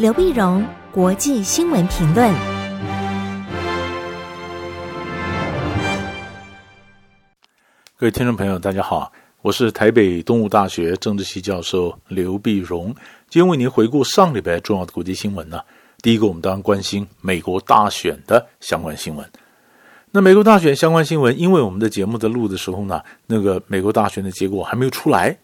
刘碧荣，国际新闻评论。各位听众朋友，大家好，我是台北东吴大学政治系教授刘碧荣，今天为您回顾上礼拜重要的国际新闻呢。第一个，我们当然关心美国大选的相关新闻。那美国大选相关新闻，因为我们的节目在录的时候呢，那个美国大选的结果还没有出来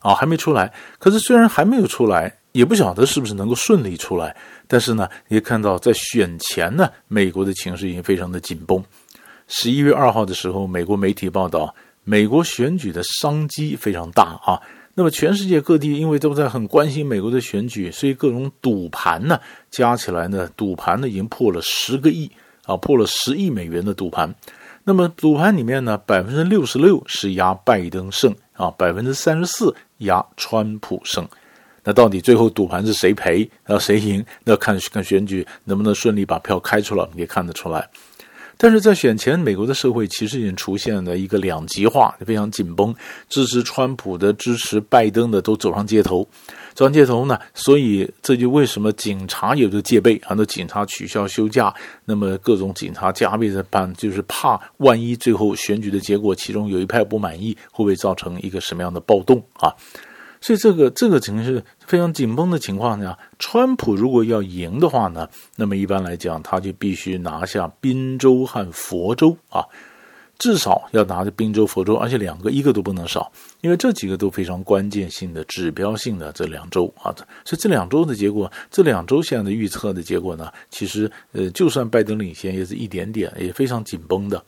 啊，还没出来。可是虽然还没有出来，也不晓得是不是能够顺利出来。但是呢，也看到在选前呢，美国的情势已经非常的紧绷。十一月二号的时候，美国媒体报道，美国选举的商机非常大啊。那么全世界各地因为都在很关心美国的选举，所以各种赌盘呢，加起来呢，赌盘呢已经破了十个亿。啊，破了十亿美元的赌盘，那么赌盘里面呢，百分之六十六是压拜登胜啊，百分之三十四压川普胜。那到底最后赌盘是谁赔，然后谁赢？那看看选举能不能顺利把票开出来，也看得出来。但是在选前，美国的社会其实已经出现了一个两极化，非常紧绷，支持川普的、支持拜登的都走上街头。走上街头呢，所以这就为什么警察有的戒备，很多警察取消休假，那么各种警察加倍的办，就是怕万一最后选举的结果，其中有一派不满意，会不会造成一个什么样的暴动啊？所以这个这个情况是非常紧绷的情况下，川普如果要赢的话呢，那么一般来讲，他就必须拿下宾州和佛州啊。至少要拿着宾州、佛州，而且两个一个都不能少，因为这几个都非常关键性的、指标性的这两州啊。所以这两周的结果，这两周现在的预测的结果呢，其实呃，就算拜登领先，也是一点点，也非常紧绷的。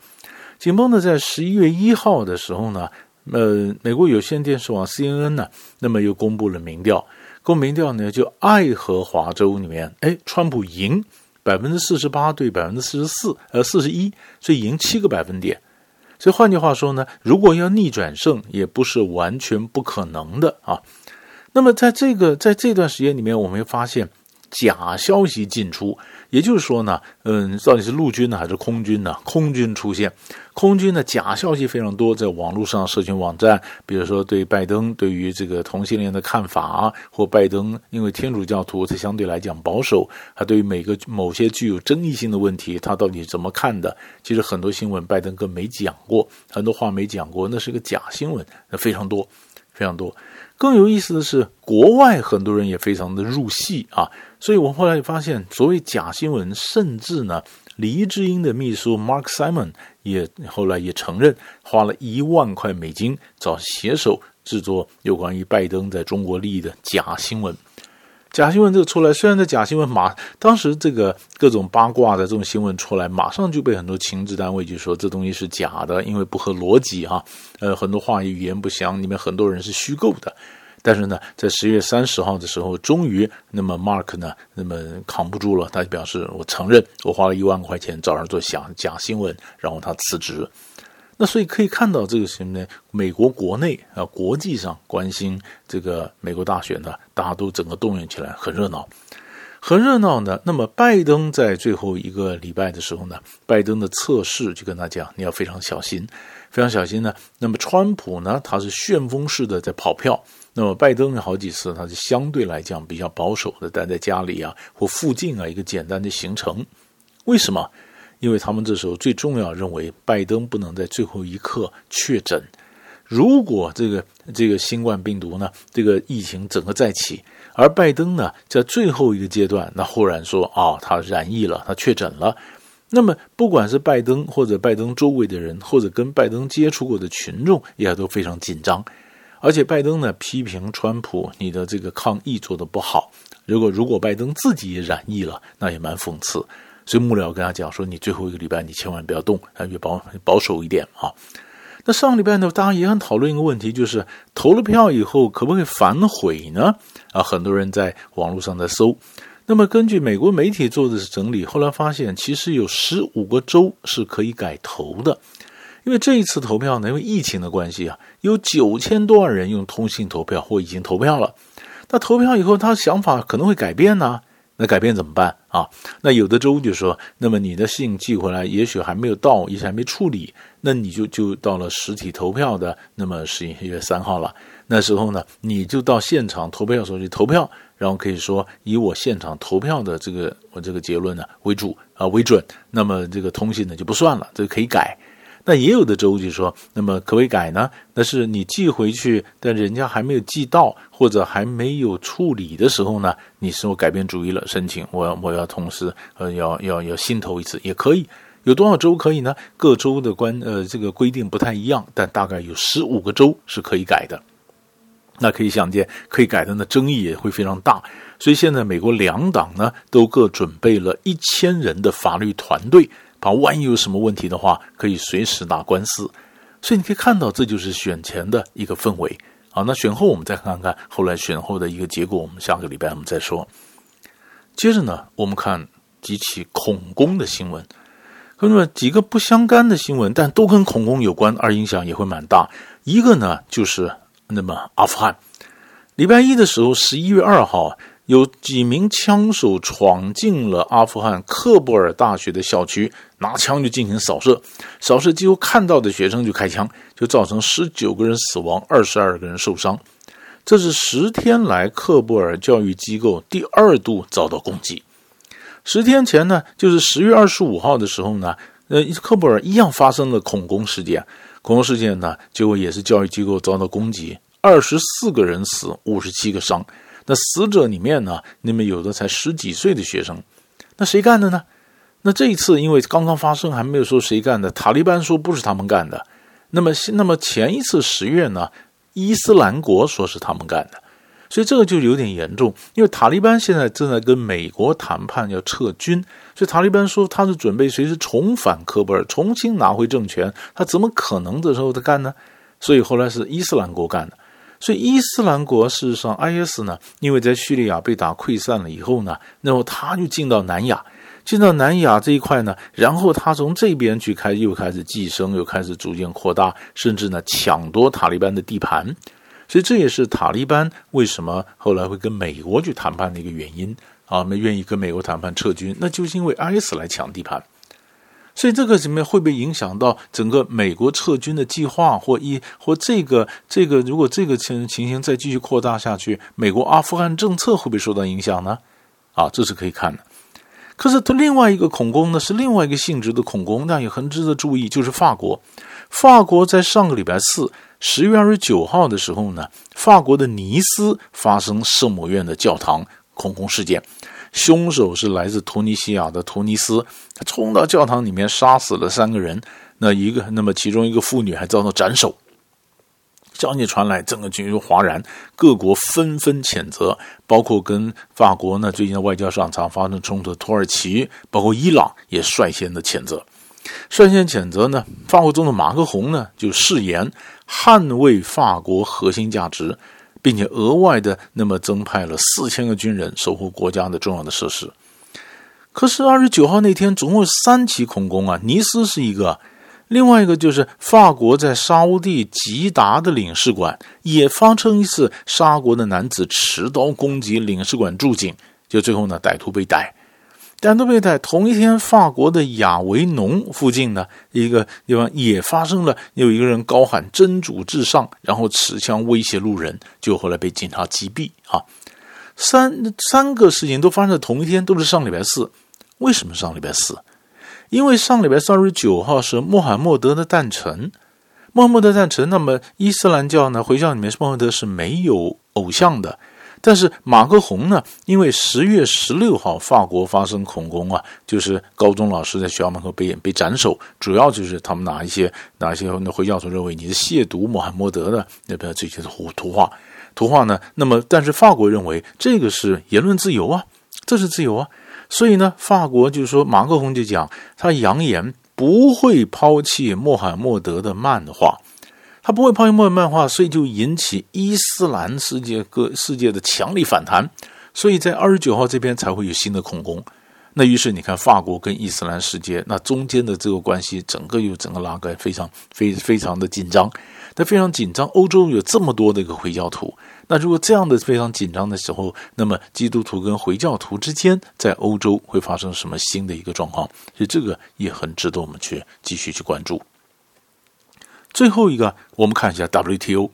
紧绷的，在十一月一号的时候呢，呃，美国有线电视网 CNN 呢，那么又公布了民调，公民调呢，就爱荷华州里面，哎，川普赢百分之四十八对百分之四十四，呃，四十一，所以赢七个百分点。所以换句话说呢，如果要逆转胜，也不是完全不可能的啊。那么在这个在这段时间里面，我们会发现。假消息进出，也就是说呢，嗯，到底是陆军呢还是空军呢？空军出现，空军的假消息非常多，在网络上、社群网站，比如说对拜登对于这个同性恋的看法，或拜登因为天主教徒，他相对来讲保守，他对于每个某些具有争议性的问题，他到底怎么看的？其实很多新闻拜登更没讲过，很多话没讲过，那是个假新闻，那非常多，非常多。更有意思的是，国外很多人也非常的入戏啊，所以我后来发现，所谓假新闻，甚至呢，黎智英的秘书 Mark Simon 也后来也承认，花了一万块美金找写手制作有关于拜登在中国利益的假新闻。假新闻这个出来，虽然这假新闻马当时这个各种八卦的这种新闻出来，马上就被很多情治单位就说这东西是假的，因为不合逻辑哈，呃，很多话语语言不详，里面很多人是虚构的。但是呢，在十月三十号的时候，终于那么 Mark 呢，那么扛不住了，他就表示我承认我花了一万块钱找人做假假新闻，然后他辞职。那所以可以看到，这个什么呢？美国国内啊，国际上关心这个美国大选呢，大家都整个动员起来，很热闹，很热闹呢。那么拜登在最后一个礼拜的时候呢，拜登的测试就跟他讲，你要非常小心，非常小心呢。那么川普呢，他是旋风式的在跑票，那么拜登有好几次他是相对来讲比较保守的，待在家里啊或附近啊一个简单的行程，为什么？因为他们这时候最重要认为，拜登不能在最后一刻确诊。如果这个这个新冠病毒呢，这个疫情整个再起，而拜登呢在最后一个阶段，那忽然说啊、哦，他染疫了，他确诊了，那么不管是拜登或者拜登周围的人，或者跟拜登接触过的群众，也都非常紧张。而且拜登呢批评川普，你的这个抗疫做得不好。如果如果拜登自己也染疫了，那也蛮讽刺。所以幕僚跟他讲说：“你最后一个礼拜你千万不要动，啊，越保保守一点啊。”那上礼拜呢，大家也很讨论一个问题，就是投了票以后可不可以反悔呢？啊，很多人在网络上在搜。那么根据美国媒体做的是整理，后来发现其实有十五个州是可以改投的，因为这一次投票呢，因为疫情的关系啊，有九千多万人用通信投票或已经投票了。那投票以后，他想法可能会改变呢？那改变怎么办啊？那有的州就说，那么你的信寄回来，也许还没有到，也许还没处理，那你就就到了实体投票的，那么十一月三号了。那时候呢，你就到现场投票所去投票，然后可以说以我现场投票的这个我这个结论呢为主啊为准，那么这个通信呢就不算了，这个可以改。那也有的州就说，那么可不可以改呢？那是你寄回去，但人家还没有寄到，或者还没有处理的时候呢，你说改变主意了，申请我要我要同时呃要要要新投一次也可以。有多少州可以呢？各州的关呃这个规定不太一样，但大概有十五个州是可以改的。那可以想见，可以改的呢，争议也会非常大。所以现在美国两党呢都各准备了一千人的法律团队。啊，万一有什么问题的话，可以随时打官司。所以你可以看到，这就是选前的一个氛围。好，那选后我们再看看后来选后的一个结果。我们下个礼拜我们再说。接着呢，我们看几起恐攻的新闻，那么几个不相干的新闻，但都跟恐攻有关，而影响也会蛮大。一个呢，就是那么阿富汗，礼拜一的时候，十一月二号。有几名枪手闯进了阿富汗喀布尔大学的校区，拿枪就进行扫射，扫射几乎看到的学生就开枪，就造成十九个人死亡，二十二个人受伤。这是十天来喀布尔教育机构第二度遭到攻击。十天前呢，就是十月二十五号的时候呢，呃，喀布尔一样发生了恐攻事件，恐攻事件呢，结果也是教育机构遭到攻击，二十四个人死，五十七个伤。那死者里面呢，那么有的才十几岁的学生，那谁干的呢？那这一次因为刚刚发生，还没有说谁干的。塔利班说不是他们干的。那么，那么前一次十月呢，伊斯兰国说是他们干的。所以这个就有点严重，因为塔利班现在正在跟美国谈判要撤军，所以塔利班说他是准备随时重返科布尔，重新拿回政权。他怎么可能的时候他干呢？所以后来是伊斯兰国干的。所以伊斯兰国事实上，IS 呢，因为在叙利亚被打溃散了以后呢，然后他就进到南亚，进到南亚这一块呢，然后他从这边去开，又开始寄生，又开始逐渐扩大，甚至呢抢夺塔利班的地盘。所以这也是塔利班为什么后来会跟美国去谈判的一个原因啊，我们愿意跟美国谈判撤军，那就是因为 IS 来抢地盘。所以这个怎么会不会影响到整个美国撤军的计划，或一或这个这个如果这个情情形再继续扩大下去，美国阿富汗政策会不会受到影响呢？啊，这是可以看的。可是它另外一个恐攻呢，是另外一个性质的恐攻，那也很值得注意，就是法国。法国在上个礼拜四，十月二十九号的时候呢，法国的尼斯发生圣母院的教堂恐攻事件。凶手是来自突尼西亚的突尼斯，他冲到教堂里面杀死了三个人，那一个那么其中一个妇女还遭到斩首。消息传来，整个军容哗然，各国纷纷谴责，包括跟法国呢最近的外交上常发生冲突的土耳其，包括伊朗也率先的谴责。率先谴责呢，法国总统马克宏呢就誓言捍卫法国核心价值。并且额外的那么增派了四千个军人守护国家的重要的设施。可是二十九号那天总共三起恐攻啊，尼斯是一个，另外一个就是法国在沙乌地吉达的领事馆也发生一次沙国的男子持刀攻击领事馆驻警，就最后呢歹徒被逮。但都被在同一天，法国的亚维农附近呢，一个地方也发生了，有一个人高喊“真主至上”，然后持枪威胁路人，就后来被警察击毙。啊，三三个事情都发生在同一天，都是上礼拜四。为什么上礼拜四？因为上礼拜三十九号是穆罕默德的诞辰。穆罕默德诞辰，那么伊斯兰教呢，回教里面是穆罕默德是没有偶像的。但是马克宏呢？因为十月十六号法国发生恐攻啊，就是高中老师在学校门口被被斩首，主要就是他们拿一些拿一些那回教徒认为你是亵渎穆罕默德的那边这些图图画图画呢。那么，但是法国认为这个是言论自由啊，这是自由啊。所以呢，法国就是说马克宏就讲，他扬言不会抛弃穆罕默德的漫画。他不会抛弃墨漫画，所以就引起伊斯兰世界各世界的强力反弹，所以在二十九号这边才会有新的恐攻。那于是你看，法国跟伊斯兰世界那中间的这个关系，整个又整个拉开，非常非非常的紧张。那非常紧张，欧洲有这么多的一个回教徒，那如果这样的非常紧张的时候，那么基督徒跟回教徒之间在欧洲会发生什么新的一个状况？所以这个也很值得我们去继续去关注。最后一个，我们看一下 WTO。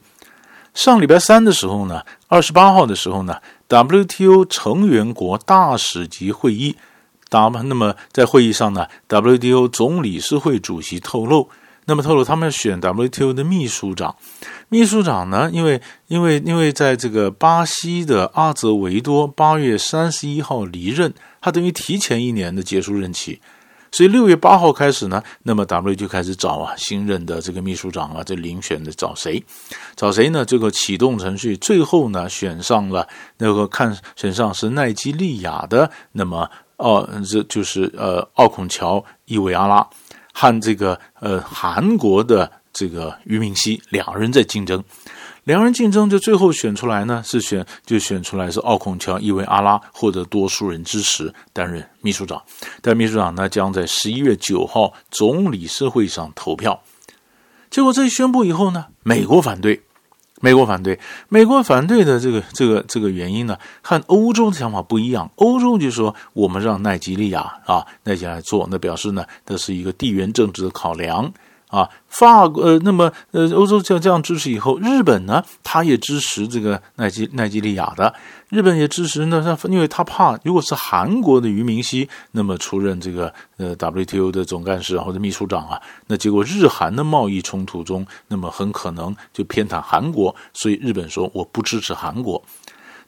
上礼拜三的时候呢，二十八号的时候呢，WTO 成员国大使级会议，那么在会议上呢，WTO 总理事会主席透露，那么透露他们选 WTO 的秘书长。秘书长呢，因为因为因为在这个巴西的阿泽维多八月三十一号离任，他等于提前一年的结束任期。所以六月八号开始呢，那么 W 就开始找啊新任的这个秘书长啊，这遴选的找谁？找谁呢？这个启动程序，最后呢选上了那个看选上是奈及利亚的，那么哦，这就是呃奥孔乔伊维阿拉和这个呃韩国的这个俞敏熙两人在竞争。两人竞争，就最后选出来呢，是选就选出来是奥孔乔伊维阿拉获得多数人支持担任秘书长，但秘书长呢将在十一月九号总理事会上投票。结果这一宣布以后呢，美国反对，美国反对，美国反对的这个这个这个原因呢，和欧洲的想法不一样。欧洲就说我们让奈及利亚啊奈及来做，那表示呢，这是一个地缘政治的考量。啊，法国呃，那么呃，欧洲就这样支持以后，日本呢，他也支持这个奈及奈及利亚的，日本也支持呢，他因为他怕，如果是韩国的俞明熙那么出任这个呃 WTO 的总干事或者秘书长啊，那结果日韩的贸易冲突中，那么很可能就偏袒韩国，所以日本说我不支持韩国。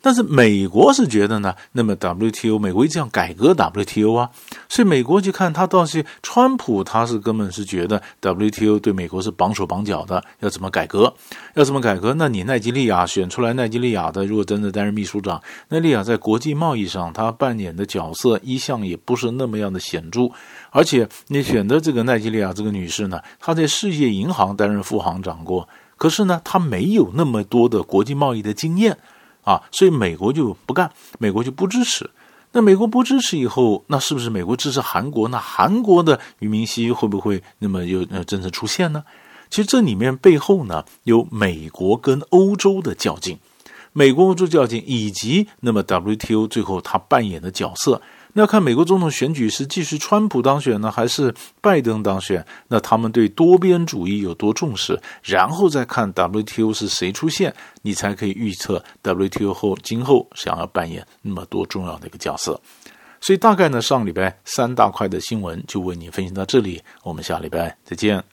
但是美国是觉得呢，那么 WTO 美国一直要改革 WTO 啊，所以美国去看他倒是川普，他是根本是觉得 WTO 对美国是绑手绑脚的，要怎么改革？要怎么改革？那你奈吉利亚选出来奈吉利亚的，如果真的担任秘书长，奈利亚在国际贸易上他扮演的角色一向也不是那么样的显著，而且你选的这个奈吉利亚这个女士呢，她在世界银行担任副行长过，可是呢，她没有那么多的国际贸易的经验。啊，所以美国就不干，美国就不支持。那美国不支持以后，那是不是美国支持韩国？那韩国的俞明熙会不会那么有呃真正出现呢？其实这里面背后呢，有美国跟欧洲的较劲，美国欧洲较劲，以及那么 WTO 最后他扮演的角色。那要看美国总统选举是继续川普当选呢，还是拜登当选？那他们对多边主义有多重视？然后再看 WTO 是谁出现，你才可以预测 WTO 后今后想要扮演那么多重要的一个角色。所以大概呢，上礼拜三大块的新闻就为你分析到这里，我们下礼拜再见。